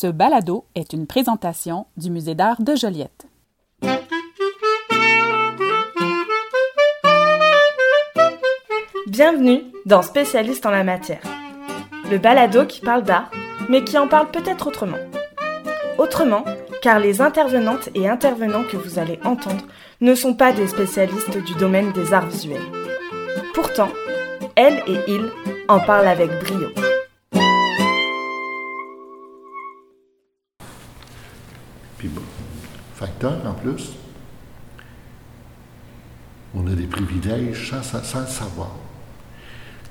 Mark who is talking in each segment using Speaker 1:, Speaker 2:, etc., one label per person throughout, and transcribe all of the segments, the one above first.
Speaker 1: Ce balado est une présentation du Musée d'art de Joliette.
Speaker 2: Bienvenue dans Spécialiste en la matière. Le balado qui parle d'art, mais qui en parle peut-être autrement. Autrement, car les intervenantes et intervenants que vous allez entendre ne sont pas des spécialistes du domaine des arts visuels. Pourtant, elles et ils en parlent avec brio.
Speaker 3: Facteur en plus, on a des privilèges sans, sans- sans le savoir.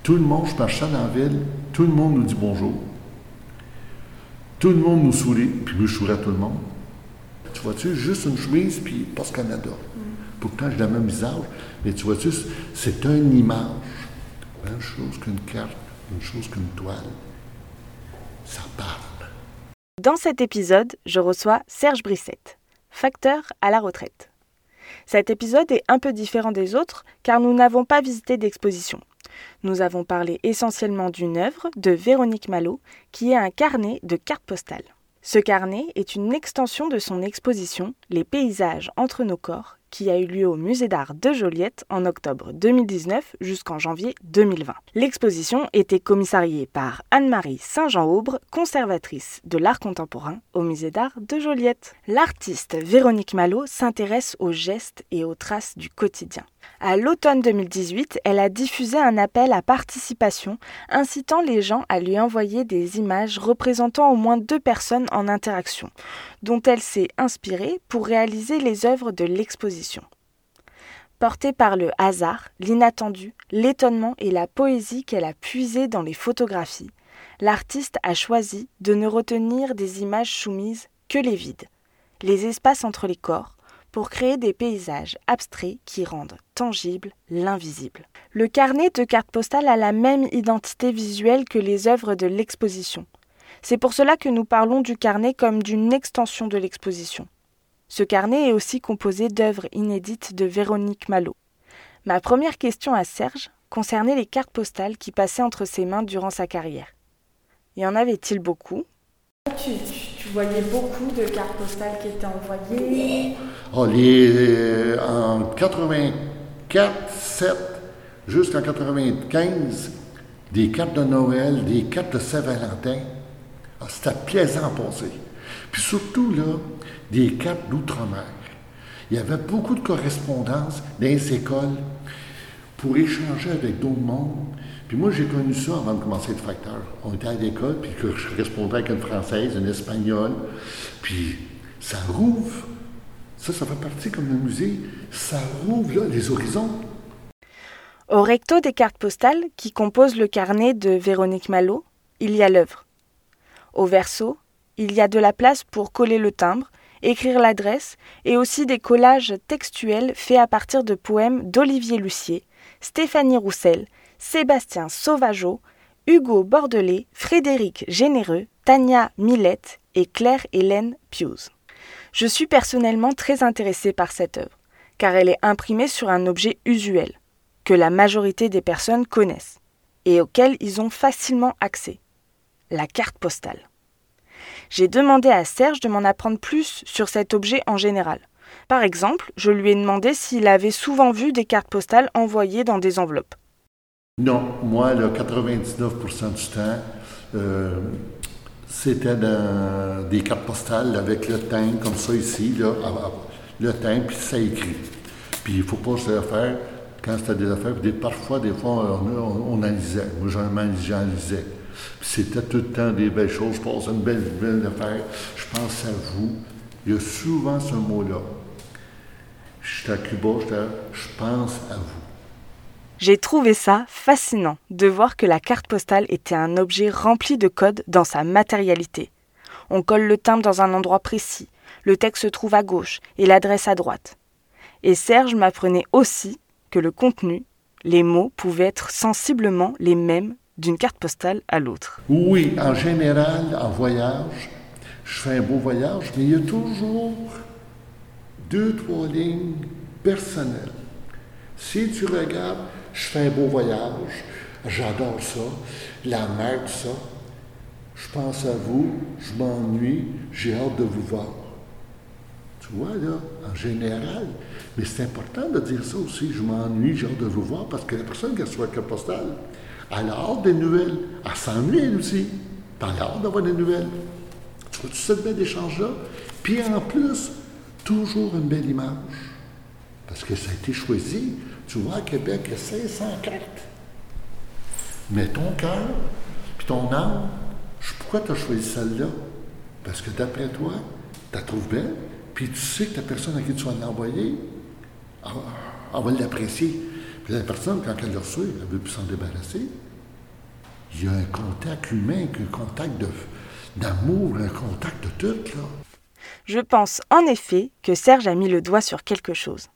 Speaker 3: Tout le monde, je marche dans la ville, tout le monde nous dit bonjour. Tout le monde nous sourit, puis moi je souris à tout le monde. Tu vois-tu, juste une chemise, puis Post Canada. Pourtant, j'ai le même visage, mais tu vois-tu, c'est une image. Même chose qu'une carte, une chose qu'une toile. Ça parle.
Speaker 2: Dans cet épisode, je reçois Serge Brissette, facteur à la retraite. Cet épisode est un peu différent des autres car nous n'avons pas visité d'exposition. Nous avons parlé essentiellement d'une œuvre de Véronique Malo qui est un carnet de cartes postales. Ce carnet est une extension de son exposition Les paysages entre nos corps qui a eu lieu au Musée d'art de Joliette en octobre 2019 jusqu'en janvier 2020. L'exposition était commissariée par Anne-Marie Saint-Jean-Aubre, conservatrice de l'art contemporain au Musée d'art de Joliette. L'artiste Véronique Malo s'intéresse aux gestes et aux traces du quotidien. À l'automne 2018, elle a diffusé un appel à participation incitant les gens à lui envoyer des images représentant au moins deux personnes en interaction, dont elle s'est inspirée pour réaliser les œuvres de l'exposition. Portée par le hasard, l'inattendu, l'étonnement et la poésie qu'elle a puisée dans les photographies, l'artiste a choisi de ne retenir des images soumises que les vides, les espaces entre les corps, pour créer des paysages abstraits qui rendent tangible l'invisible. Le carnet de cartes postales a la même identité visuelle que les œuvres de l'exposition. C'est pour cela que nous parlons du carnet comme d'une extension de l'exposition. Ce carnet est aussi composé d'œuvres inédites de Véronique Malo. Ma première question à Serge concernait les cartes postales qui passaient entre ses mains durant sa carrière. Y en avait-il beaucoup? Voyais beaucoup de cartes postales qui étaient envoyées
Speaker 3: les, euh, en 84, 7, jusqu'en 95, des cartes de Noël, des cartes de Saint-Valentin. Ah, C'était plaisant à passer. Puis surtout, là, des cartes d'outre-mer. Il y avait beaucoup de correspondances dans les écoles pour échanger avec d'autres mondes. Puis moi, j'ai connu ça avant de commencer être facteur. On était à l'école, puis que je correspondais avec une Française, une Espagnole. Puis ça rouvre. Ça, ça fait partie comme le musée. Ça rouvre, là, les horizons.
Speaker 2: Au recto des cartes postales qui composent le carnet de Véronique Malo, il y a l'œuvre. Au verso, il y a de la place pour coller le timbre, écrire l'adresse et aussi des collages textuels faits à partir de poèmes d'Olivier Lucier, Stéphanie Roussel, Sébastien Sauvageau, Hugo Bordelais, Frédéric Généreux, Tania Millette et Claire-Hélène Pius. Je suis personnellement très intéressée par cette œuvre, car elle est imprimée sur un objet usuel, que la majorité des personnes connaissent, et auquel ils ont facilement accès, la carte postale. J'ai demandé à Serge de m'en apprendre plus sur cet objet en général. Par exemple, je lui ai demandé s'il avait souvent vu des cartes postales envoyées dans des enveloppes.
Speaker 3: Non, moi, là, 99% du temps, euh, c'était dans des cartes postales avec le timbre, comme ça ici, le timbre, puis ça écrit. Puis il ne faut pas se le faire quand c'était des affaires. parfois, des fois, on, on, on en lisait. Moi, lisais. Puis c'était tout le temps des belles choses. Je passe une belle, belle affaire. Je pense à vous. Il y a souvent ce mot-là. J'étais à Cuba, je pense à vous.
Speaker 2: J'ai trouvé ça fascinant de voir que la carte postale était un objet rempli de codes dans sa matérialité. On colle le timbre dans un endroit précis, le texte se trouve à gauche et l'adresse à droite. Et Serge m'apprenait aussi que le contenu, les mots pouvaient être sensiblement les mêmes d'une carte postale à l'autre.
Speaker 3: Oui, en général, en voyage, je fais un beau voyage, mais il y a toujours deux, trois lignes personnelles. Si tu regardes, je fais un beau voyage, j'adore ça, la mer, ça. je pense à vous, je m'ennuie, j'ai hâte de vous voir. Tu vois, là, en général. Mais c'est important de dire ça aussi, je m'ennuie, j'ai hâte de vous voir, parce que la personne qui reçoit le postal, elle a hâte des nouvelles. Elle s'ennuie, elle aussi. Elle a hâte d'avoir des nouvelles. Tu vois, tu sais bel échange-là. Puis en plus, toujours une belle image. Parce que ça a été choisi. Tu vois, à Québec, il y a 500 cartes. Mais ton cœur, puis ton âme, pourquoi tu as choisi celle-là? Parce que d'après toi, tu la trouves belle, puis tu sais que la personne à qui tu vas l'envoyer, elle, va l'apprécier. Puis la personne, quand elle le reçoit, elle veut plus s'en débarrasser. Il y a un contact humain, un contact d'amour, un contact de tout, là.
Speaker 2: Je pense en effet que Serge a mis le doigt sur quelque chose.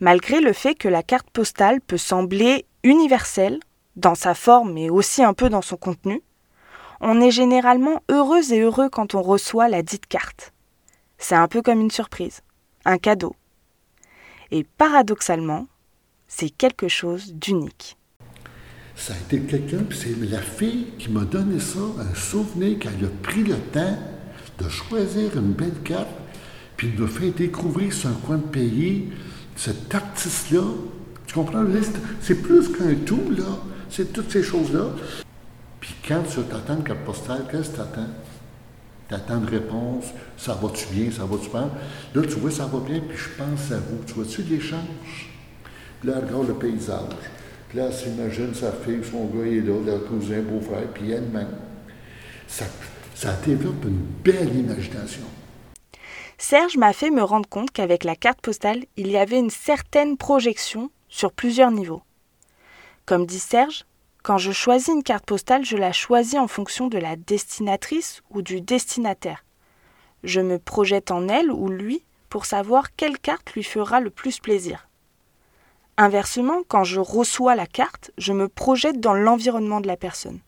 Speaker 2: Malgré le fait que la carte postale peut sembler universelle, dans sa forme mais aussi un peu dans son contenu, on est généralement heureux et heureux quand on reçoit la dite carte. C'est un peu comme une surprise, un cadeau. Et paradoxalement, c'est quelque chose d'unique.
Speaker 3: Ça a été quelqu'un, c'est la fille qui m'a donné ça, un souvenir qu'elle a pris le temps de choisir une belle carte, puis de me faire découvrir un coin de pays, cet artiste-là. Tu comprends? C'est plus qu'un tout, là. C'est toutes ces choses-là. Puis quand tu t'attends une carte postale, qu'est-ce que tu attends? Tu attends une réponse, ça va-tu bien, ça va-tu bien? Là, tu vois, ça va bien, puis je pense à vous. Tu vois-tu l'échange? Puis là, regarde le paysage. Puis là, elle s'imagine sa fille, son gars est là, leur cousin, beau-frère, puis elle-même. Ça, ça développe une belle imagination.
Speaker 2: Serge m'a fait me rendre compte qu'avec la carte postale, il y avait une certaine projection sur plusieurs niveaux. Comme dit Serge, quand je choisis une carte postale, je la choisis en fonction de la destinatrice ou du destinataire. Je me projette en elle ou lui pour savoir quelle carte lui fera le plus plaisir. Inversement, quand je reçois la carte, je me projette dans l'environnement de la personne.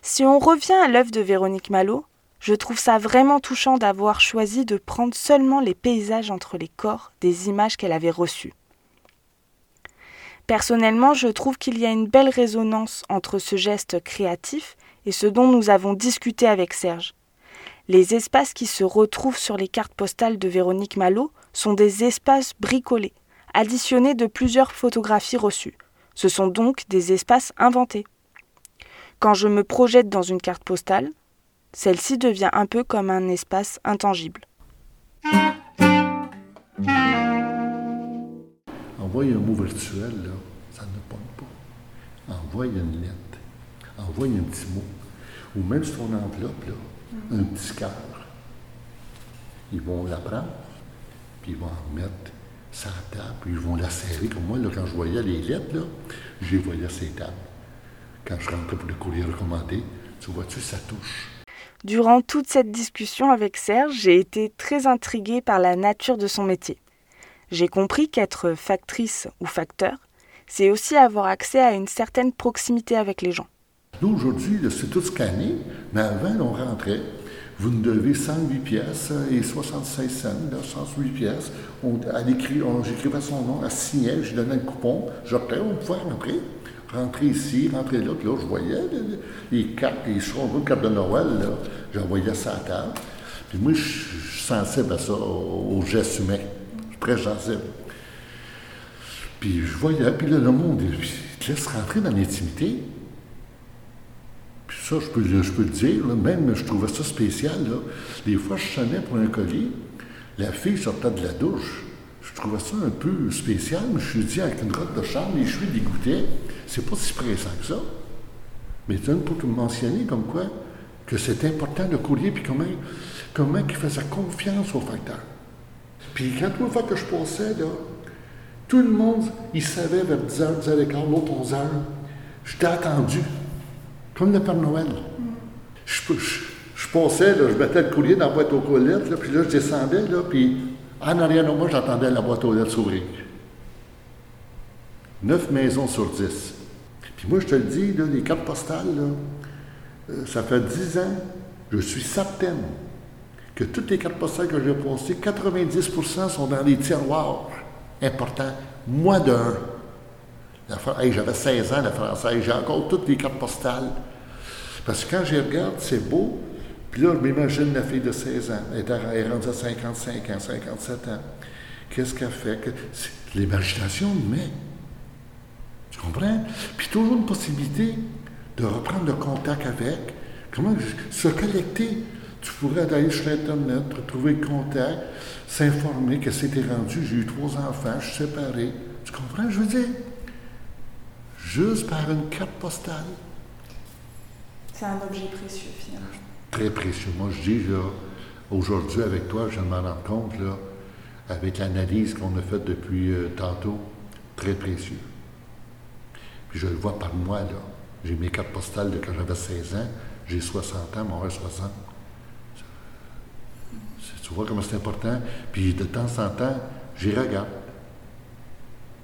Speaker 2: Si on revient à l'œuvre de Véronique Malo, je trouve ça vraiment touchant d'avoir choisi de prendre seulement les paysages entre les corps des images qu'elle avait reçues. Personnellement, je trouve qu'il y a une belle résonance entre ce geste créatif et ce dont nous avons discuté avec Serge. Les espaces qui se retrouvent sur les cartes postales de Véronique Malo sont des espaces bricolés, additionnés de plusieurs photographies reçues. Ce sont donc des espaces inventés. Quand je me projette dans une carte postale, celle-ci devient un peu comme un espace intangible.
Speaker 3: Envoyer un mot virtuel, là, ça ne pogne pas. Envoyer une lettre. Envoyer un petit mot. Ou même sur ton enveloppe, là, un petit cœur. Ils vont la prendre, puis ils vont en mettre la table, puis ils vont la serrer. Comme moi, là, quand je voyais les lettres, là, je les voyais ces tables. Quand je rentrais pour le courrier recommandé, tu vois-tu, ça touche.
Speaker 2: Durant toute cette discussion avec Serge, j'ai été très intriguée par la nature de son métier. J'ai compris qu'être factrice ou facteur, c'est aussi avoir accès à une certaine proximité avec les gens.
Speaker 3: Nous, aujourd'hui, c'est tout scanné, mais avant, on rentrait. Vous nous devez 108 pièces et 76 cents, 108 pièces. On, j'écrivais son nom, elle signait, je donnais le coupon, je on pouvait rentrer. Rentrer ici, rentrer là, puis là, je voyais les, cartes, les de cartes de Noël, là, j'envoyais ça à table. Puis moi, je suis sensible à ça, aux gestes humains très sensible. Puis je voyais, puis là, le monde, il te laisse rentrer dans l'intimité. Puis ça, je peux, je peux le dire, même je trouvais ça spécial. Là. Des fois, je sonnais pour un colis, la fille sortait de la douche. Je trouvais ça un peu spécial, mais je suis dit avec une robe de chambre, les cheveux dégoûtaient. C'est pas si pressant que ça. Mais tu pour te mentionner comme quoi que c'est important le courrier, puis comment, comment il faisait confiance au facteur. Puis quand une fois que je passais, là, tout le monde, il savait vers 10h, 10h15, l'autre 11h. J'étais attendu, comme le Père Noël. Je, je, passais, là, je mettais le courrier dans la boîte aux là, puis là, je descendais, là, puis en arrière de moi, j'entendais la boîte aux lettres s'ouvrir. Neuf maisons sur dix. Puis moi, je te le dis, les cartes postales, euh, ça fait dix ans, je suis certaine que toutes les cartes postales que j'ai postées, 90% sont dans les tiroirs importants. Moi d'un. Hey, J'avais 16 ans, la française. J'ai encore toutes les cartes postales. Parce que quand je regarde, c'est beau, puis là, je m'imagine la fille de 16 ans, elle est rendue à 55 ans, 57 ans. Qu'est-ce qu'elle fait? L'imagination mais Tu comprends? Puis toujours une possibilité de reprendre le contact avec. Comment se connecter? Tu pourrais aller sur Internet, retrouver le contact, s'informer que c'était rendu. J'ai eu trois enfants, je suis séparé. Tu comprends, je veux dire? Juste par une carte postale.
Speaker 2: C'est un objet précieux, finalement.
Speaker 3: Très précieux. Moi, je dis, là, aujourd'hui, avec toi, je m'en rends compte, là, avec l'analyse qu'on a faite depuis euh, tantôt, très précieux. Puis je le vois par moi, là. J'ai mes cartes postales de quand j'avais 16 ans, j'ai 60 ans, mon 60. Tu vois comment c'est important? Puis de temps en temps, j'y regarde.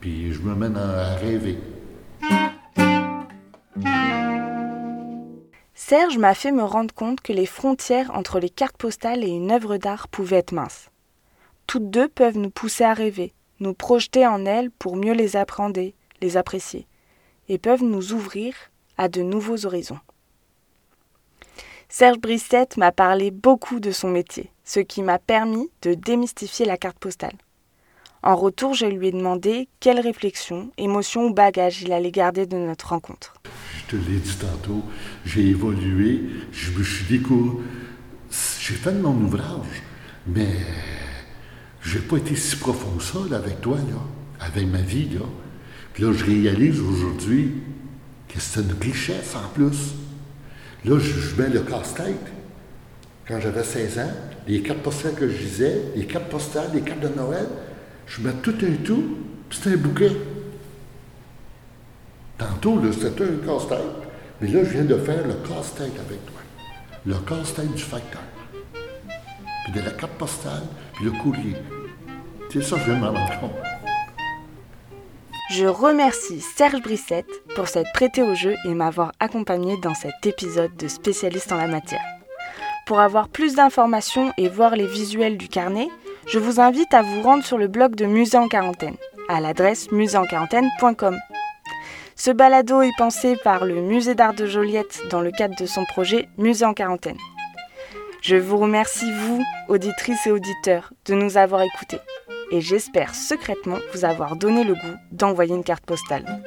Speaker 3: Puis je me mène à rêver.
Speaker 2: Serge m'a fait me rendre compte que les frontières entre les cartes postales et une œuvre d'art pouvaient être minces. Toutes deux peuvent nous pousser à rêver, nous projeter en elles pour mieux les appréhender, les apprécier, et peuvent nous ouvrir à de nouveaux horizons. Serge Brissette m'a parlé beaucoup de son métier, ce qui m'a permis de démystifier la carte postale. En retour, je lui ai demandé quelles réflexions, émotions ou bagages il allait garder de notre rencontre.
Speaker 3: Je te l'ai dit tantôt, j'ai évolué, je me suis découvert. J'ai fait de mon ouvrage, mais j'ai pas été si profond que ça avec toi, là, avec ma vie. Là. Puis là, je réalise aujourd'hui que c'est une richesse en plus. Là, je, mets le casse-tête. Quand j'avais 16 ans, les cartes postales que je disais, les cartes postales, les cartes de Noël, je mets tout un tout, puis c'est un bouquet. Tantôt, c'était un casse-tête, mais là, je viens de faire le casse-tête avec toi. Le casse-tête du facteur. Puis de la carte postale, puis le courrier. C'est ça je de m'en compte.
Speaker 2: Je remercie Serge Brissette pour s'être prêté au jeu et m'avoir accompagné dans cet épisode de spécialiste en la matière. Pour avoir plus d'informations et voir les visuels du carnet, je vous invite à vous rendre sur le blog de Musée en quarantaine, à l'adresse muséeenquarantaine.com. Ce balado est pensé par le Musée d'art de Joliette dans le cadre de son projet Musée en quarantaine. Je vous remercie, vous, auditrices et auditeurs, de nous avoir écoutés et j'espère secrètement vous avoir donné le goût d'envoyer une carte postale.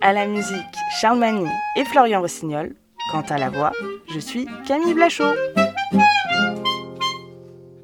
Speaker 2: À la musique, Charles Mani et Florian Rossignol. Quant à la voix, je suis Camille Blachot.